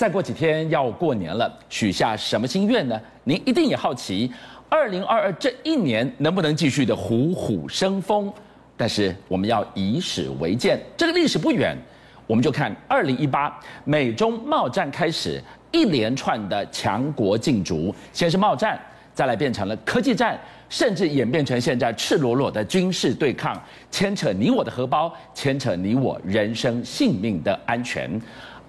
再过几天要过年了，许下什么心愿呢？您一定也好奇，二零二二这一年能不能继续的虎虎生风？但是我们要以史为鉴，这个历史不远，我们就看二零一八美中贸战开始，一连串的强国竞逐，先是贸战，再来变成了科技战，甚至演变成现在赤裸裸的军事对抗，牵扯你我的荷包，牵扯你我人生性命的安全。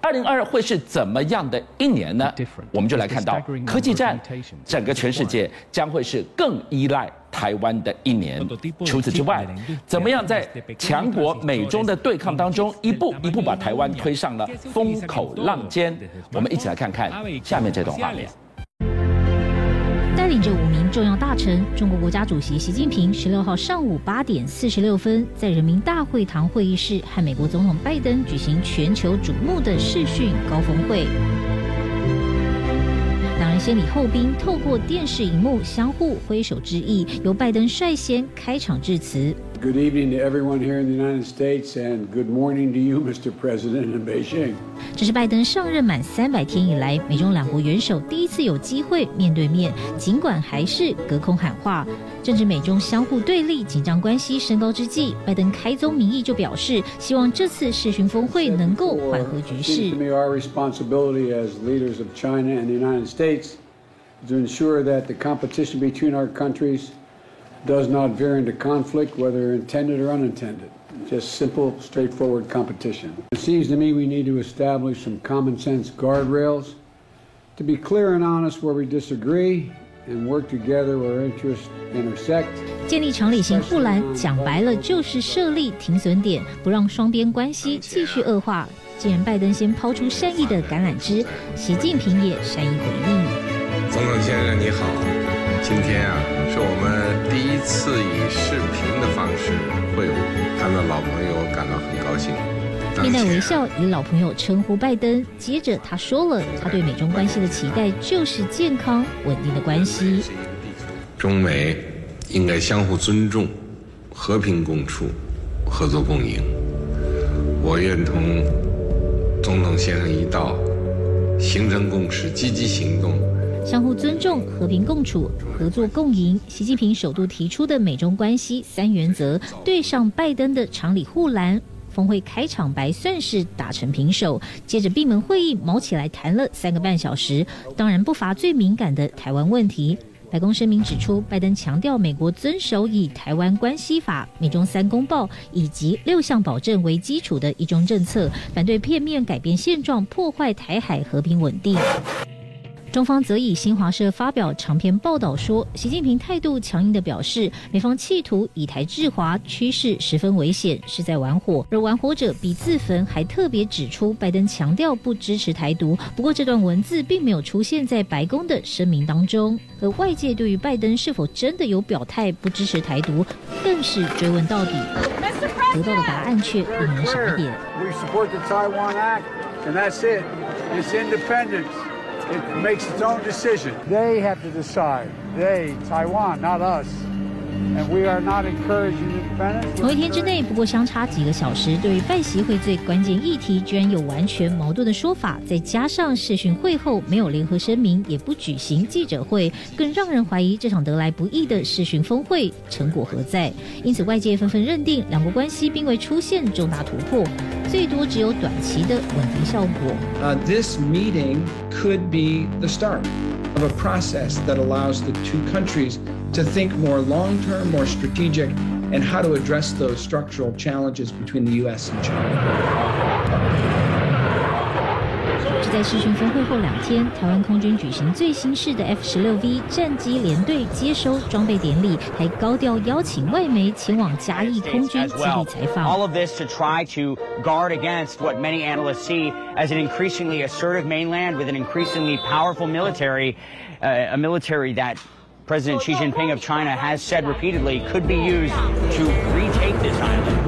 二零二二会是怎么样的一年呢？我们就来看到科技战，整个全世界将会是更依赖台湾的一年。除此之外，怎么样在强国美中的对抗当中，一步一步把台湾推上了风口浪尖？我们一起来看看下面这段画面。领着五名重要大臣，中国国家主席习近平十六号上午八点四十六分，在人民大会堂会议室和美国总统拜登举行全球瞩目的视讯高峰会。两人先礼后兵，透过电视荧幕相互挥手致意，由拜登率先开场致辞。Good evening to everyone here in the United States, and good morning to you, Mr. President in Beijing. 这是拜登上任满三百天以来，美中两国元首第一次有机会面对面，尽管还是隔空喊话。正值美中相互对立、紧张关系升高之际，拜登开宗明义就表示，希望这次视讯峰会能够缓和局势。Our responsibility as leaders of China and the United States to ensure that the competition between our countries does not veer into conflict, whether intended or unintended. Just simple, straightforward competition. It seems to me we need to establish some common sense guardrails to be clear and honest where we disagree and work together where interests intersect. 建立常理性护栏，讲白了就是设立停损点，不让双边关系继续恶化。既然拜登先抛出善意的橄榄枝，习近平也善意回应。总统先生你好，今天啊。是我们第一次以视频的方式会晤，看到老朋友感到很高兴。面带微笑以老朋友称呼拜登，接着他说了他对美中关系的期待就是健康稳定的关系。中美应该相互尊重、和平共处、合作共赢。我愿同总统先生一道形成共识，积极行动。相互尊重、和平共处、合作共赢。习近平首度提出的美中关系三原则，对上拜登的常理护栏。峰会开场白算是打成平手，接着闭门会议毛起来谈了三个半小时，当然不乏最敏感的台湾问题。白宫声明指出，拜登强调美国遵守以台湾关系法、美中三公报以及六项保证为基础的一中政策，反对片面改变现状、破坏台海和平稳定。中方则以新华社发表长篇报道说，习近平态度强硬地表示，美方企图以台制华趋势十分危险，是在玩火，而玩火者比自焚。还特别指出，拜登强调不支持台独，不过这段文字并没有出现在白宫的声明当中。而外界对于拜登是否真的有表态不支持台独，更是追问到底，得到的答案却令人傻眼。It makes its own decision. They have to decide. They, Taiwan, not us. 同一天之内，不过相差几个小时，对于拜习会最关键议题，居然有完全矛盾的说法。再加上视讯会后没有联合声明，也不举行记者会，更让人怀疑这场得来不易的视讯峰会成果何在。因此，外界纷纷认定两国关系并未出现重大突破。最多只有短期的稳定效果。Uh, this meeting could be the start of a process that allows the two countries to think more long-term, more strategic, and how to address those structural challenges between the U.S. and China. 在视讯峰会后两天，台湾空军举行最新式的 F 十六 V 战机连队接收装备典礼，还高调邀请外媒前往嘉义空军基地采访。All of this to try to guard against what many analysts see as an increasingly assertive mainland with an increasingly powerful military, a military that President Xi Jinping of China has said repeatedly could be used to retake this island.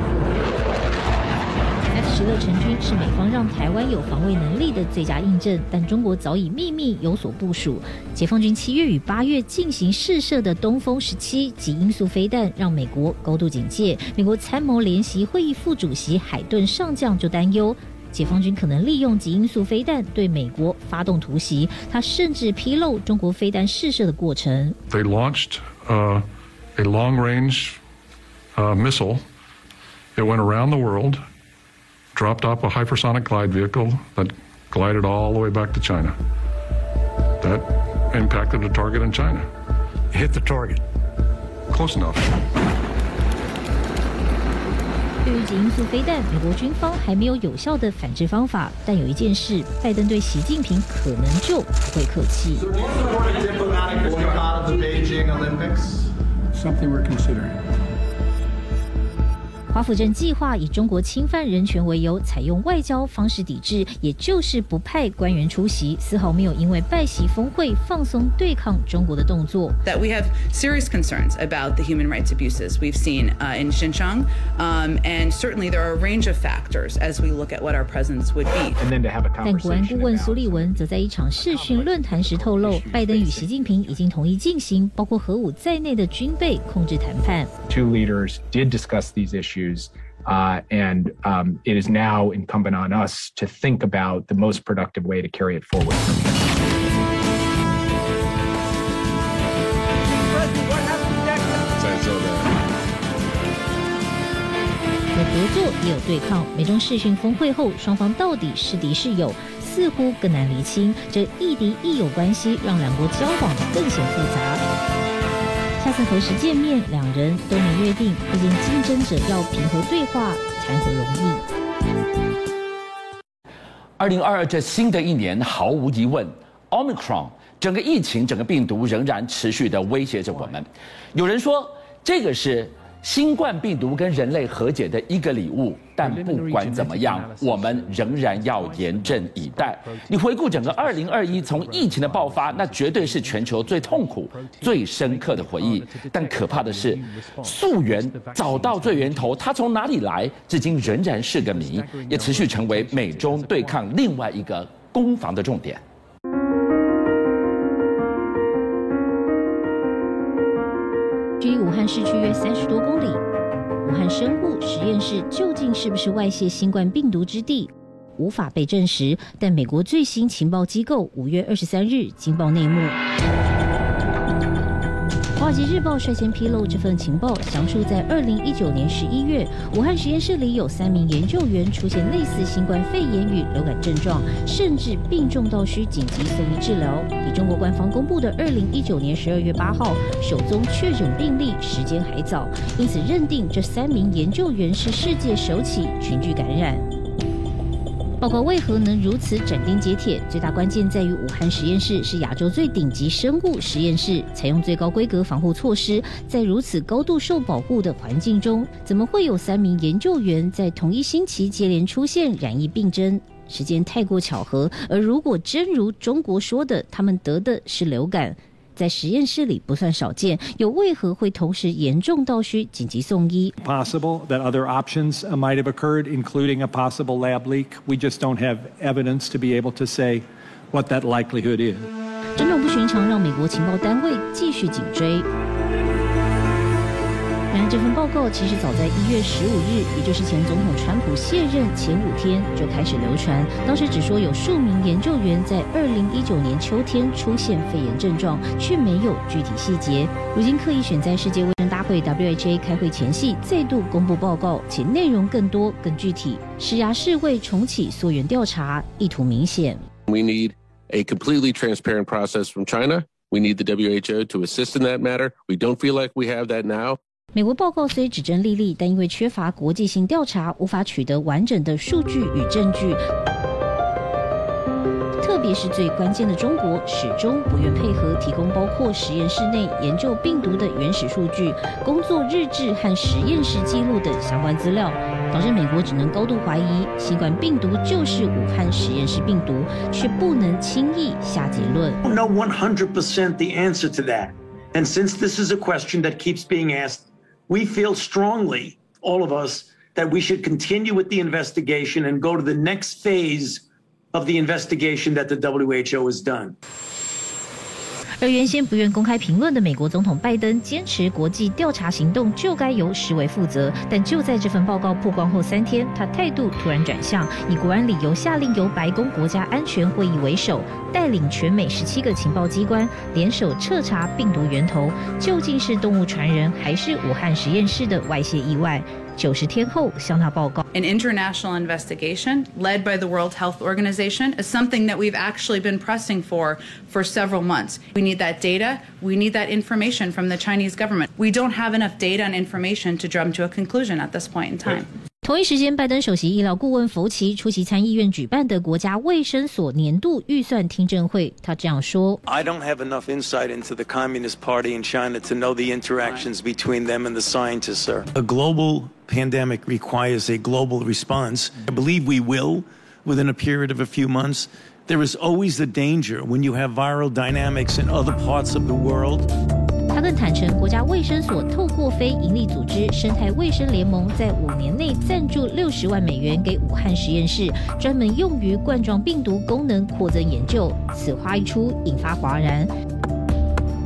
十六成军是美方让台湾有防卫能力的最佳印证，但中国早已秘密有所部署。解放军七月与八月进行试射的东风十七及音速飞弹，让美国高度警戒。美国参谋联席会议副主席海顿上将就担忧。解放军可能利用极音速飞弹对美国发动突袭。他甚至披露中国飞弹试射的过程。They launched uh, a long-range uh, missile. It went around the world, dropped off a hypersonic glide vehicle that glided all the way back to China. That impacted the target in China. Hit the target. Close enough. 对于极音速飞弹，美国军方还没有有效的反制方法。但有一件事，拜登对习近平可能就不会客气。Something we're considering. 华府正计划以中国侵犯人权为由，采用外交方式抵制，也就是不派官员出席，丝毫没有因为拜习峰会放松对抗中国的动作。That we have serious concerns about the human rights abuses we've seen in Xinjiang, and certainly there are a range of factors as we look at what our presence would be. 但国安顾问苏利文则在一场视讯论坛时透露，拜登与习近平已经同意进行包括核武在内的军备控制谈判。Two leaders did discuss these issues. Uh, and um, it is now incumbent on us to think about the most productive way to carry it forward. 有合作也有对抗。美中视讯峰会后，双方到底是敌是友，似乎更难厘清。这亦敌亦友关系，让两国交往更显复杂。下次何时见面，两人都没约定。毕竟竞争者要平和对话，谈何容易？二零二二这新的一年，毫无疑问，Omicron 整个疫情、整个病毒仍然持续的威胁着我们。有人说，这个是。新冠病毒跟人类和解的一个礼物，但不管怎么样，我们仍然要严阵以待。你回顾整个二零二一，从疫情的爆发，那绝对是全球最痛苦、最深刻的回忆。但可怕的是，溯源找到最源头，它从哪里来，至今仍然是个谜，也持续成为美中对抗另外一个攻防的重点。距离武汉市区约三十多公里，武汉生物实验室究竟是不是外泄新冠病毒之地，无法被证实。但美国最新情报机构五月二十三日惊爆内幕。华尔街日报率先披露这份情报，详述在二零一九年十一月，武汉实验室里有三名研究员出现类似新冠肺炎与流感症状，甚至病重到需紧急送医治疗。比中国官方公布的二零一九年十二月八号首宗确诊病例时间还早，因此认定这三名研究员是世界首起群聚感染。报告为何能如此斩钉截铁？最大关键在于武汉实验室是亚洲最顶级生物实验室，采用最高规格防护措施，在如此高度受保护的环境中，怎么会有三名研究员在同一星期接连出现染疫病征？时间太过巧合。而如果真如中国说的，他们得的是流感。在实验室里不算少见，又为何会同时严重到需紧急送医？Possible that other options might have occurred, including a possible lab leak. We just don't have evidence to be able to say what that likelihood is. 种种不寻常让美国情报单位继续紧追。然而，这份报告其实早在一月十五日，也就是前总统川普卸任前五天就开始流传。当时只说有数名研究员在二零一九年秋天出现肺炎症状，却没有具体细节。如今刻意选在世界卫生大会 （WHA） 开会前夕再度公布报告，且内容更多、更具体，实牙世卫重启溯源调查，意图明显。We need a completely transparent process from China. We need the WHO to assist in that matter. We don't feel like we have that now. 美国报告虽指证历历，但因为缺乏国际性调查，无法取得完整的数据与证据。特别是最关键的中国，始终不愿配合提供包括实验室内研究病毒的原始数据、工作日志和实验室记录等相关资料，导致美国只能高度怀疑新冠病毒就是武汉实验室病毒，却不能轻易下结论。No one hundred percent the answer to that. And since this is a question that keeps being asked, We feel strongly, all of us, that we should continue with the investigation and go to the next phase of the investigation that the WHO has done. 而原先不愿公开评论的美国总统拜登，坚持国际调查行动就该由世卫负责。但就在这份报告曝光后三天，他态度突然转向，以国安理由下令由白宫国家安全会议为首，带领全美十七个情报机关联手彻查病毒源头，究竟是动物传人还是武汉实验室的外泄意外？九十天后向他报告。An international investigation led by the World Health Organization is something that we've actually been pressing for for several months. We need that data. We need that information from the Chinese government. We don't have enough data and information to jump to a conclusion at this point in time. 同一时间，拜登首席医疗顾问福奇出席参议院举办的国家卫生所年度预算听证会，他这样说：“I don't have enough insight into the Communist Party in China to know the interactions between them and the scientists, sir. A global pandemic requires a global response. I believe we will within a period of a few months. There is always the danger when you have viral dynamics in other parts of the world.” 他更坦承，国家卫生所透过非营利组织生态卫生联盟，在五年内赞助六十万美元给武汉实验室，专门用于冠状病毒功能扩增研究。此话一出，引发哗然。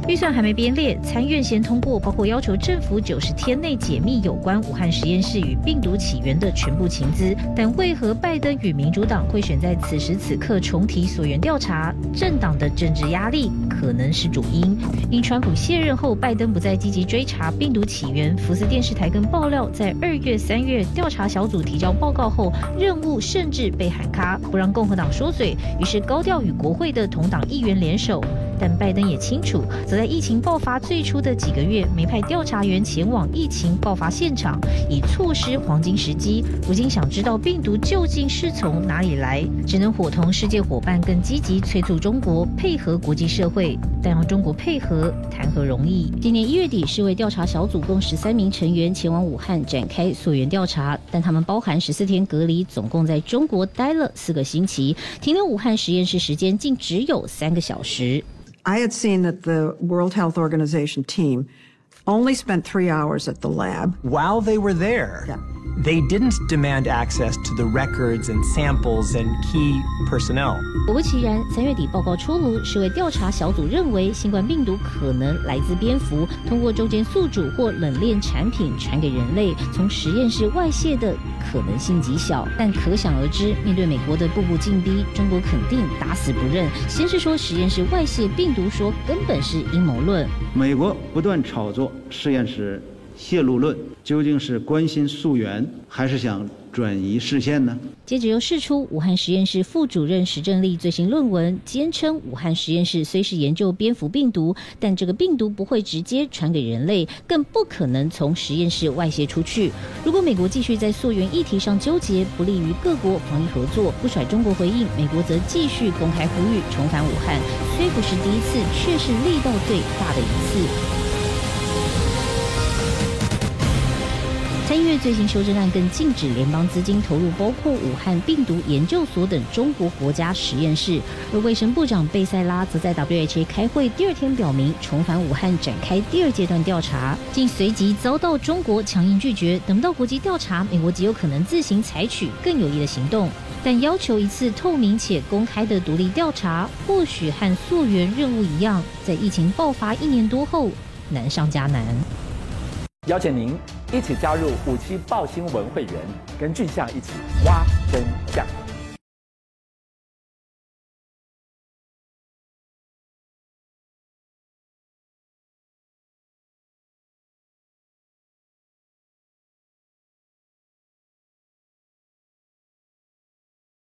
预算还没编列，参院先通过，包括要求政府九十天内解密有关武汉实验室与病毒起源的全部情资。但为何拜登与民主党会选在此时此刻重提溯源调查？政党的政治压力可能是主因。因川普卸任后，拜登不再积极追查病毒起源。福斯电视台更爆料，在二月、三月调查小组提交报告后，任务甚至被喊卡，不让共和党说嘴。于是高调与国会的同党议员联手。但拜登也清楚，则在疫情爆发最初的几个月，没派调查员前往疫情爆发现场，以错失黄金时机。如今想知道病毒究竟是从哪里来，只能伙同世界伙伴更积极催促中国配合国际社会。但让中国配合，谈何容易？今年一月底，世卫调查小组共十三名成员前往武汉展开溯源调查，但他们包含十四天隔离，总共在中国待了四个星期，停留武汉实验室时间竟只有三个小时。I had seen that the World Health Organization team only spent three hours at the lab. While they were there, yeah. They didn't demand access to the records and samples and key personnel. 果不其然，三月底报告出炉，世卫调查小组认为新冠病毒可能来自蝙蝠，通过中间宿主或冷链产品传给人类，从实验室外泄的可能性极小。但可想而知，面对美国的步步进逼，中国肯定打死不认。先是说实验室外泄病毒，说根本是阴谋论。美国不断炒作实验室泄露论，究竟是关心溯源，还是想转移视线呢？接着又释出武汉实验室副主任石正丽最新论文，坚称武汉实验室虽是研究蝙蝠病毒，但这个病毒不会直接传给人类，更不可能从实验室外泄出去。如果美国继续在溯源议题上纠结，不利于各国防疫合作，不甩中国回应，美国则继续公开呼吁重返武汉，虽不是第一次，却是力道最大的一次。参议院最新修正案更禁止联邦资金投入包括武汉病毒研究所等中国国家实验室，而卫生部长贝塞拉则在 WHA 开会第二天表明重返武汉展开第二阶段调查，竟随即遭到中国强硬拒绝。等到国际调查，美国极有可能自行采取更有力的行动，但要求一次透明且公开的独立调查，或许和溯源任务一样，在疫情爆发一年多后难上加难。邀请您一起加入五七报新闻会员，跟俊相一起挖真相。